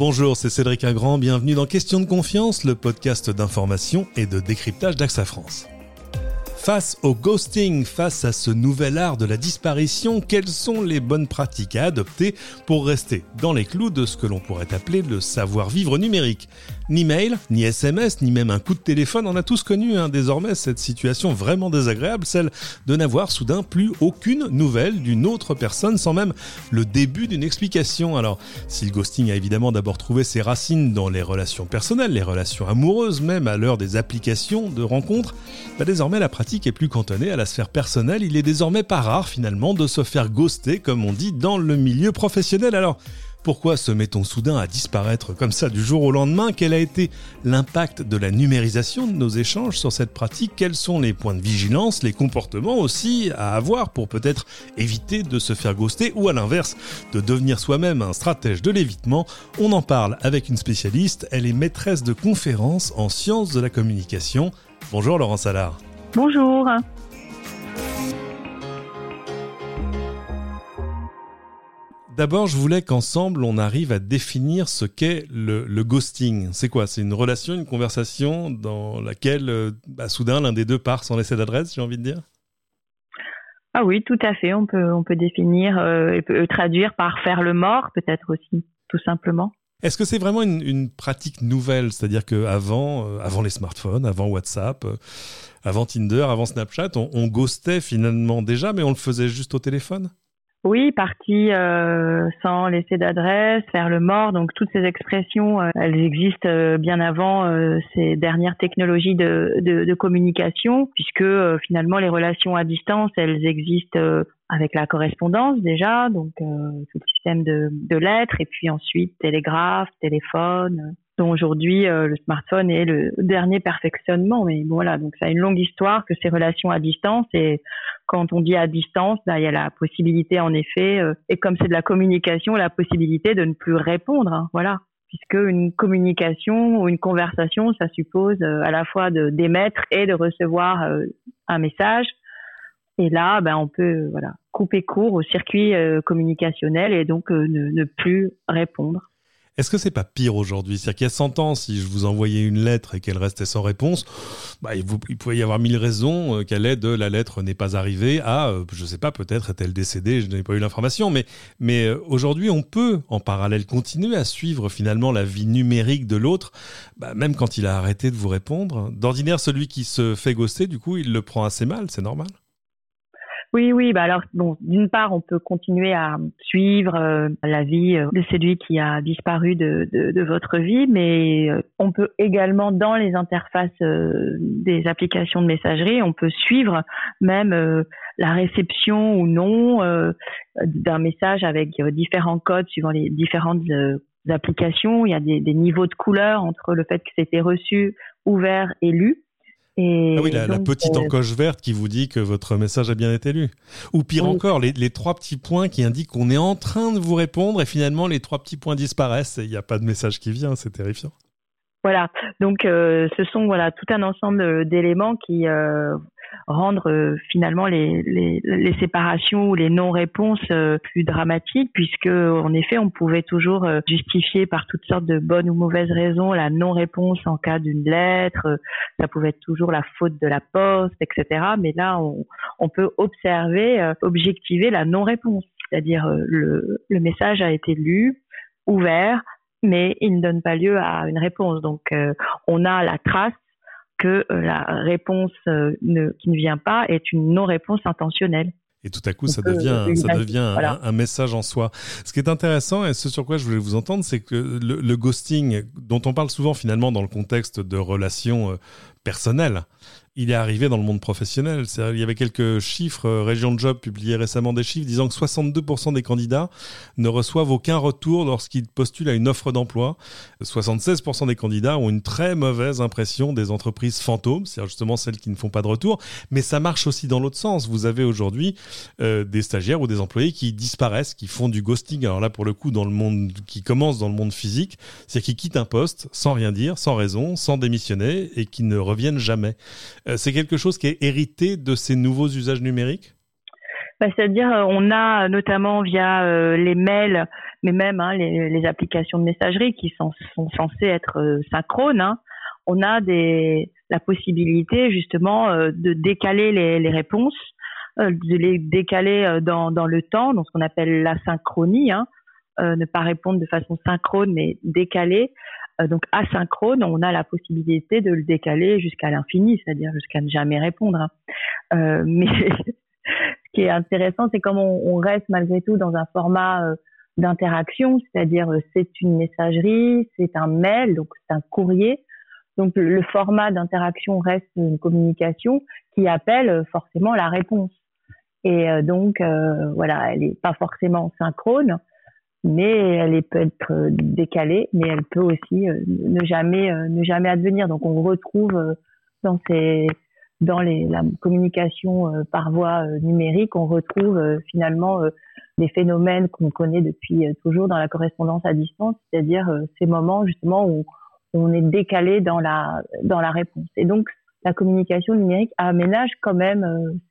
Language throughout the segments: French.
Bonjour, c'est Cédric Agrand, bienvenue dans Question de confiance, le podcast d'information et de décryptage d'AXA France. Face au ghosting, face à ce nouvel art de la disparition, quelles sont les bonnes pratiques à adopter pour rester dans les clous de ce que l'on pourrait appeler le savoir-vivre numérique? Ni mail, ni SMS, ni même un coup de téléphone, on a tous connu hein, désormais cette situation vraiment désagréable, celle de n'avoir soudain plus aucune nouvelle d'une autre personne sans même le début d'une explication. Alors, si le ghosting a évidemment d'abord trouvé ses racines dans les relations personnelles, les relations amoureuses, même à l'heure des applications de rencontres, bah désormais la pratique est plus cantonné à la sphère personnelle, il est désormais pas rare finalement de se faire ghoster, comme on dit, dans le milieu professionnel. Alors, pourquoi se met-on soudain à disparaître comme ça du jour au lendemain? Quel a été l'impact de la numérisation de nos échanges sur cette pratique? Quels sont les points de vigilance, les comportements aussi à avoir pour peut-être éviter de se faire ghoster ou à l'inverse, de devenir soi-même un stratège de l'évitement? On en parle avec une spécialiste, elle est maîtresse de conférences en sciences de la communication. Bonjour Laurent Salard. Bonjour. D'abord, je voulais qu'ensemble, on arrive à définir ce qu'est le, ghosting. C'est quoi? C'est une relation, une conversation dans laquelle, euh, bah, soudain, l'un des deux part sans laisser d'adresse, j'ai envie de dire? Ah oui, tout à fait. On peut, on peut définir euh, et peut traduire par faire le mort, peut-être aussi, tout simplement. Est-ce que c'est vraiment une, pratique nouvelle? C'est-à-dire qu'avant, euh, avant les smartphones, avant WhatsApp, euh, avant Tinder, avant Snapchat, on, on ghostait finalement déjà, mais on le faisait juste au téléphone? Oui, partie euh, sans laisser d'adresse, faire le mort. Donc toutes ces expressions, euh, elles existent euh, bien avant ces dernières technologies de, de, de communication, puisque finalement les relations à distance, elles existent avec la correspondance déjà, donc tout le système de, de lettres, et puis ensuite télégraphe, téléphone, aujourd'hui euh, le smartphone est le dernier perfectionnement. Mais voilà, donc ça a une longue histoire que ces relations à distance et quand on dit à distance, bah, il y a la possibilité en effet, euh, et comme c'est de la communication, la possibilité de ne plus répondre. Hein, voilà, puisque une communication ou une conversation, ça suppose euh, à la fois d'émettre et de recevoir un message. Et là, ben, on peut voilà couper court au circuit communicationnel et donc ne plus répondre. Est-ce que c'est pas pire aujourd'hui? C'est-à-dire qu'il y a 100 ans, si je vous envoyais une lettre et qu'elle restait sans réponse, bah, il, pouvait y avoir mille raisons euh, qu'elle est de la lettre n'est pas arrivée à, euh, je sais pas, peut-être est-elle décédée, je n'ai pas eu l'information, mais, mais euh, aujourd'hui, on peut en parallèle continuer à suivre finalement la vie numérique de l'autre, bah, même quand il a arrêté de vous répondre. D'ordinaire, celui qui se fait ghoster, du coup, il le prend assez mal, c'est normal? Oui, oui. Bah alors, bon, d'une part, on peut continuer à suivre euh, la vie euh, de celui qui a disparu de, de, de votre vie, mais euh, on peut également, dans les interfaces des applications de messagerie, on peut suivre même la réception ou non d'un message avec différents codes suivant les différentes applications. Il y a des, des niveaux de couleur entre le fait que c'était reçu, ouvert et lu ah oui, la, petite euh, encoche verte qui vous dit que votre message a bien été lu. Ou pire encore, les, trois petits points qui indiquent qu'on est en train de vous répondre et finalement les trois petits points disparaissent et il n'y a pas de message qui vient, c'est terrifiant. Voilà, donc euh, ce sont voilà tout un ensemble d'éléments qui euh, rendre euh, finalement les, séparations ou les non-réponses euh, plus dramatiques, puisque en effet, on pouvait toujours euh, justifier par toutes sortes de bonnes ou mauvaises raisons la non-réponse en cas d'une lettre. Ça pouvait être toujours la faute de la poste, etc. Mais là, on, peut observer, objectiver la non-réponse, c'est-à-dire le message a été lu, ouvert, mais il ne donne pas lieu à une réponse. Donc, on a la trace que euh, la réponse euh, qui ne vient pas est une non-réponse intentionnelle. Et tout à coup, ça devient, ça devient un, message en soi. Ce qui est intéressant, et ce sur quoi je voulais vous entendre, c'est que le, ghosting, dont on parle souvent finalement dans le contexte de relations euh, personnelles, il est arrivé dans le monde professionnel. Il y avait quelques chiffres, euh, Région de Job publiait récemment des chiffres disant que 62% des candidats ne reçoivent aucun retour lorsqu'ils postulent à une offre d'emploi. 76% des candidats ont une très mauvaise impression des entreprises fantômes, c'est-à-dire justement celles qui ne font pas de retour. Mais ça marche aussi dans l'autre sens. Vous avez aujourd'hui euh, des stagiaires ou des employés qui disparaissent, qui font du ghosting. Alors là, pour le coup, dans le monde qui commence dans le monde physique, c'est qu'ils quittent un poste sans rien dire, sans raison, sans démissionner et qui ne reviennent jamais. Euh, c'est quelque chose qui est hérité de ces nouveaux usages numériques? Bah, C'est-à-dire, euh, on a notamment via euh, les mails mais même hein, les, applications de messagerie qui sont, censées être euh, synchrones, hein, on a la possibilité justement euh, de décaler les, réponses, euh, de les décaler dans, le temps, dans ce qu'on appelle la synchronie, hein, ne pas répondre de façon synchrone mais décalée. Donc asynchrone, on a la possibilité de le décaler jusqu'à l'infini, c'est-à-dire jusqu'à ne jamais répondre. Hein. mais ce qui est intéressant, c'est comme on, reste malgré tout dans un format euh, d'interaction, c'est-à-dire euh, c'est une messagerie, c'est un mail, donc c'est un courrier. Donc le format d'interaction reste une communication qui appelle euh, forcément la réponse. Et donc voilà, elle n'est pas forcément synchrone, mais elle peut être décalée, mais elle peut aussi ne jamais ne jamais advenir. Donc on retrouve dans ces dans les, la communication euh, par voie euh, numérique, on retrouve euh, finalement des phénomènes qu'on connaît depuis toujours dans la correspondance à distance, c'est-à-dire ces moments justement où on est décalé dans la dans la réponse. Et donc la communication numérique aménage quand même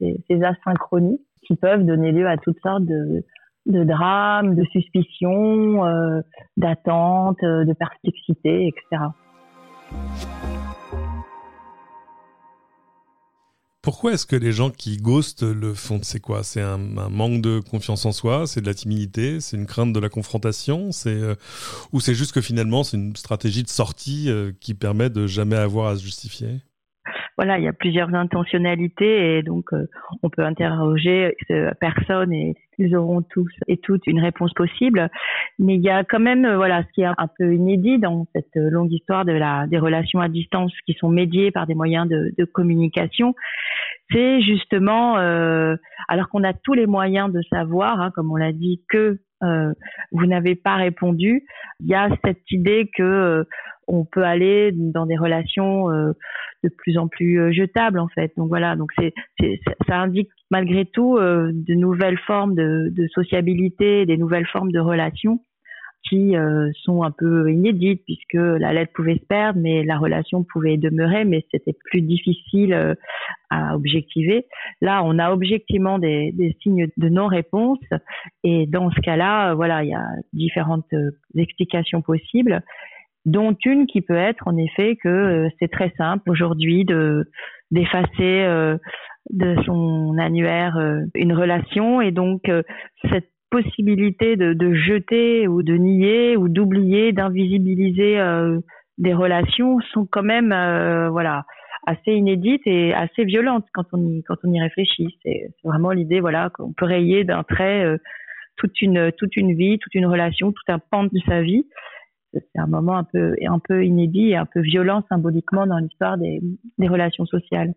ces asynchronies qui peuvent donner lieu à toutes sortes de, de drames, de suspicions, euh, d'attentes, de perplexité, etc. Pourquoi est-ce que les gens qui ghostent le font? C'est quoi? C'est un, manque de confiance en soi? C'est de la timidité? C'est une crainte de la confrontation? Euh, ou c'est juste que finalement c'est une stratégie de sortie euh, qui permet de jamais avoir à se justifier? Voilà, il y a plusieurs intentionnalités et donc euh, on peut interroger personne et ils auront tous et toutes une réponse possible. Mais il y a quand même, voilà, ce qui est un peu inédit dans cette longue histoire de la des relations à distance qui sont médiées par des moyens de, de communication, c'est justement, euh, alors qu'on a tous les moyens de savoir, hein, comme on l'a dit, que euh, vous n'avez pas répondu, il y a cette idée que euh, on peut aller dans des relations de plus en plus jetables en fait. Donc voilà, donc c'est, ça indique malgré tout de nouvelles formes de, sociabilité, des nouvelles formes de relations qui euh, sont un peu inédites puisque la lettre pouvait se perdre, mais la relation pouvait demeurer, mais c'était plus difficile euh, à objectiver. Là, on a objectivement des, des signes de non-réponse et dans ce cas-là, euh, voilà, il y a différentes explications possibles dont une qui peut être en effet que c'est très simple aujourd'hui de d'effacer de son annuaire une relation et donc cette possibilité de, de, jeter ou de nier ou d'oublier, d'invisibiliser euh, des relations sont quand même euh, voilà assez inédites et assez violentes quand on y quand on y réfléchit. C'est vraiment l'idée voilà qu'on peut rayer d'un trait euh, toute une toute une vie, toute une relation, tout un pan de sa vie. C'est un moment un peu un peu inédit et un peu violent symboliquement dans l'histoire des, des relations sociales.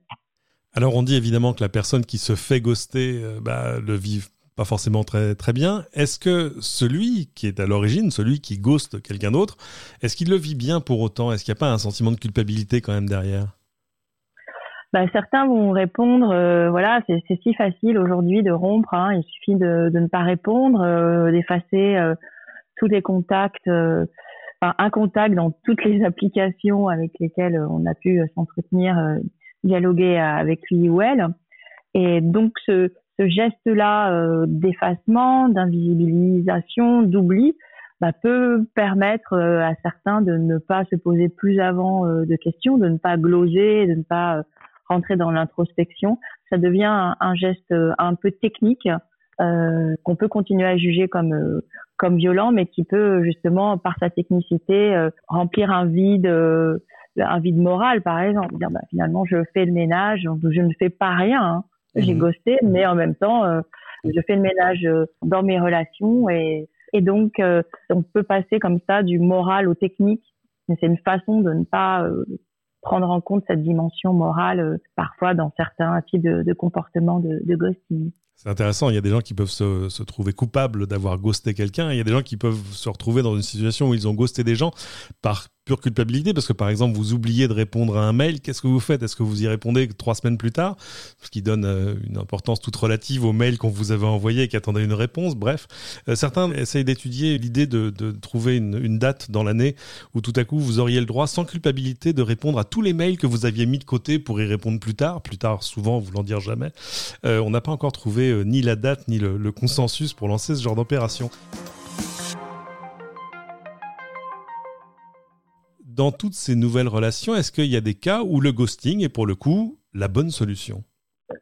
Alors on dit évidemment que la personne qui se fait ghoster bah, le vit pas forcément très, très bien. Est-ce que celui qui est à l'origine, celui qui ghost quelqu'un d'autre, est-ce qu'il le vit bien pour autant? Est-ce qu'il n'y a pas un sentiment de culpabilité quand même derrière? Bah, certains vont répondre, euh, voilà, c'est si facile aujourd'hui de rompre, hein. il suffit de, de, ne pas répondre, euh, d'effacer euh, tous les contacts, un contact dans toutes les applications avec lesquelles on a pu s'entretenir, dialoguer avec lui ou elle. Et donc ce, ce geste-là euh, d'effacement, d'invisibilisation, d'oubli, bah, peut permettre euh, à certains de ne pas se poser plus avant euh, de questions, de ne pas gloser, de ne pas rentrer dans l'introspection. Ça devient un, geste un peu technique qu'on peut continuer à juger comme comme violent, mais qui peut justement par sa technicité remplir un vide un vide moral par exemple dire bah, finalement je fais le ménage je ne fais pas rien hein. J'ai mhm. ghosté, mais en même temps, euh, je fais le ménage euh, dans mes relations et, et donc euh, on peut passer comme ça du moral au technique. Mais c'est une façon de ne pas prendre en compte cette dimension morale parfois dans certains types de, de comportements de, de ghosting. C'est intéressant, il y a des gens qui peuvent se, trouver coupables d'avoir ghosté quelqu'un, il y a des gens qui peuvent se retrouver dans une situation où ils ont ghosté des gens par pure culpabilité parce que par exemple vous oubliez de répondre à un mail, qu'est-ce que vous faites? Est-ce que vous y répondez trois semaines plus tard? Ce qui donne euh, une importance toute relative au mail qu'on vous avait envoyé et qui attendait une réponse. Bref, euh, certains essayent d'étudier l'idée de, trouver une, date dans l'année où tout à coup vous auriez le droit sans culpabilité de répondre à tous les mails que vous aviez mis de côté pour y répondre plus tard. Plus tard, souvent, voulant dire jamais. Euh, on n'a pas encore trouvé ni la date ni le consensus pour lancer ce genre d'opération. Dans toutes ces nouvelles relations, est-ce qu'il y a des cas où le ghosting est pour le coup la bonne solution?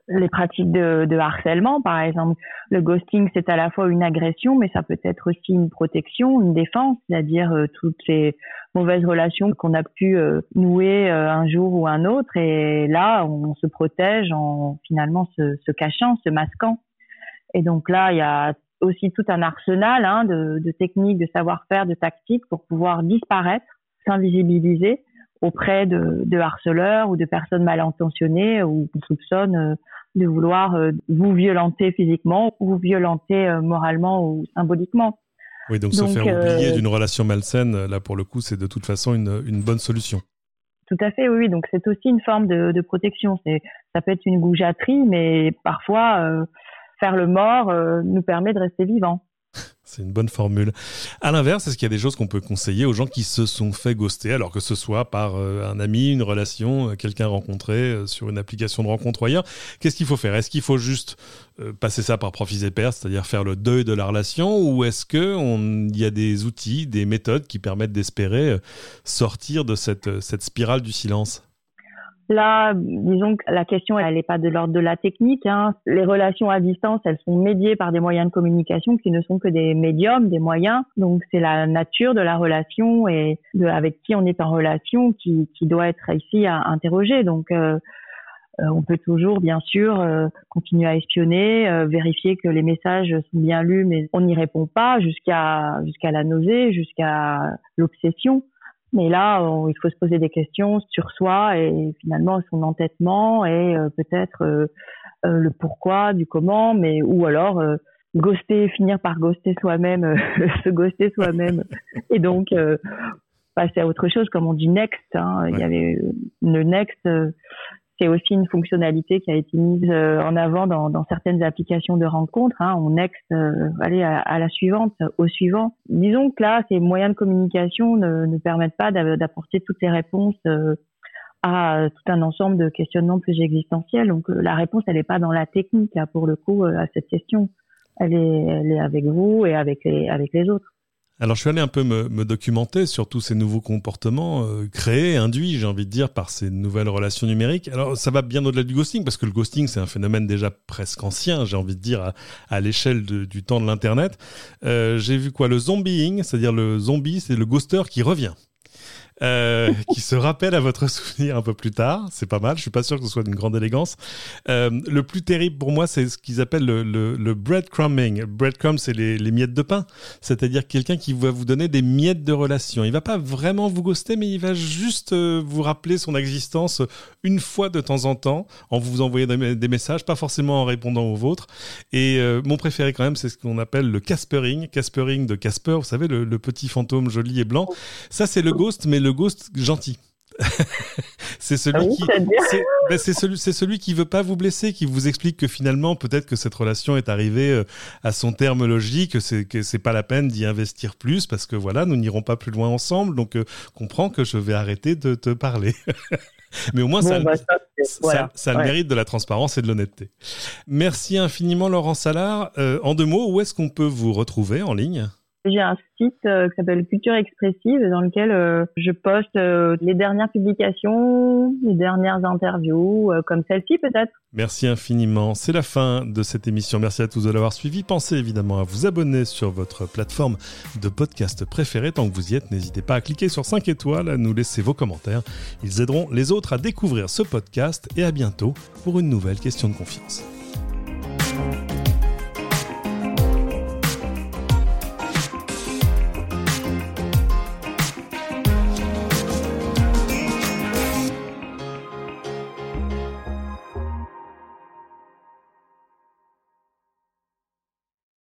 Les pratiques de, harcèlement, par exemple. Le ghosting, c'est à la fois une agression, mais ça peut être aussi une protection, une défense, c'est-à-dire euh, toutes ces mauvaises relations qu'on a pu euh, nouer euh, un jour ou un autre. Et là, on se protège en finalement se, cachant, se masquant. Et donc là, il y a aussi tout un arsenal hein, de techniques, de savoir-faire, de tactiques pour pouvoir disparaître, s'invisibiliser auprès de, de, harceleurs ou de personnes mal intentionnées ou qui soupçonnent euh, de vouloir euh, vous violenter physiquement ou vous violenter euh, moralement ou symboliquement. Oui, donc, se faire oublier d'une relation malsaine, là pour le coup, c'est de toute façon une, une, bonne solution. Tout à fait, oui. Donc c'est aussi une forme de, de protection. Ça peut être une goujaterie, mais parfois faire le mort nous permet de rester vivant. C'est une bonne formule. À l'inverse, est-ce qu'il y a des choses qu'on peut conseiller aux gens qui se sont fait ghoster, alors que ce soit par euh, un ami, une relation, euh, quelqu'un rencontré euh, sur une application de rencontre ou ailleurs? Qu'est-ce qu'il faut faire? Est-ce qu'il faut juste passer ça par profit et perte, c'est-à-dire faire le deuil de la relation, ou est-ce qu'il y a des outils, des méthodes qui permettent d'espérer sortir de cette spirale du silence? Là, disons que la question, elle n'est pas de l'ordre de la technique. Hein. Les relations à distance, elles sont médiées par des moyens de communication qui ne sont que des médiums, des moyens. Donc, c'est la nature de la relation et de, avec qui on est en relation qui, qui doit être ici à interroger. Donc, euh, euh on peut toujours, bien sûr, euh, continuer à espionner, euh, vérifier que les messages sont bien lus, mais on n'y répond pas jusqu'à jusqu'à la nausée, jusqu'à l'obsession. Mais là, il faut se poser des questions sur soi et finalement son entêtement et euh, peut-être euh, euh, le pourquoi du comment, mais ou alors ghoster, finir par ghoster soi-même, se ghoster soi-même et donc passer à autre chose, comme on dit next. Hein. Il y avait le next c'est aussi une fonctionnalité qui a été mise euh, en avant dans, dans certaines applications de rencontres. Hein. On next, euh, aller à, la suivante, au suivant. Disons que là, ces moyens de communication ne, ne permettent pas d'apporter toutes les réponses euh, à tout un ensemble de questionnements plus existentiels. Donc la réponse, elle n'est pas dans la technique là pour le coup à cette question. Elle est, elle est avec vous et avec les, avec les autres. Alors je suis allé un peu me, documenter sur tous ces nouveaux comportements euh, créés, induits, j'ai envie de dire, par ces nouvelles relations numériques. Alors ça va bien au-delà du ghosting, parce que le ghosting c'est un phénomène déjà presque ancien, j'ai envie de dire, à, l'échelle du temps de l'Internet. Euh, j'ai vu quoi? Le zombieing, c'est-à-dire le zombie, c'est le ghoster qui revient. Euh, qui se rappelle à votre souvenir un peu plus tard. C'est pas mal. Je suis pas sûr que ce soit d'une grande élégance. Euh, le plus terrible pour moi, c'est ce qu'ils appellent le, le, breadcrumbing. Breadcrumb, c'est les, les, miettes de pain. C'est-à-dire quelqu'un qui va vous donner des miettes de relation. Il va pas vraiment vous ghoster, mais il va juste euh, vous rappeler son existence une fois de temps en temps en vous envoyant des, messages, pas forcément en répondant aux vôtres. Et mon préféré quand même, c'est ce qu'on appelle le Caspering. Caspering de Casper, vous savez, le, le petit fantôme joli et blanc. Ça, c'est le ghost, mais le ghost gentil. c'est celui ah qui ben, c'est celui c'est celui qui veut pas vous blesser qui vous explique que finalement peut-être que cette relation est arrivée euh, à son terme logique c'est que c'est pas la peine d'y investir plus parce que voilà nous n'irons pas plus loin ensemble. Donc euh, comprends que je vais arrêter de te parler. Mais au moins ça, bah, ça, le mérite de la transparence et de l'honnêteté. Merci infiniment Laurent Salard. Euh, en deux mots où est-ce qu'on peut vous retrouver en ligne? J'ai un site euh, qui s'appelle Culture Expressive dans lequel euh, je poste euh, les dernières publications, les dernières interviews, comme celle-ci peut-être. Merci infiniment. C'est la fin de cette émission. Merci à tous de l'avoir suivi. Pensez évidemment à vous abonner sur votre plateforme de podcast préférée. Tant que vous y êtes, n'hésitez pas à cliquer sur 5 étoiles, à nous laisser vos commentaires. Ils aideront les autres à découvrir ce podcast et à bientôt pour une nouvelle question de confiance.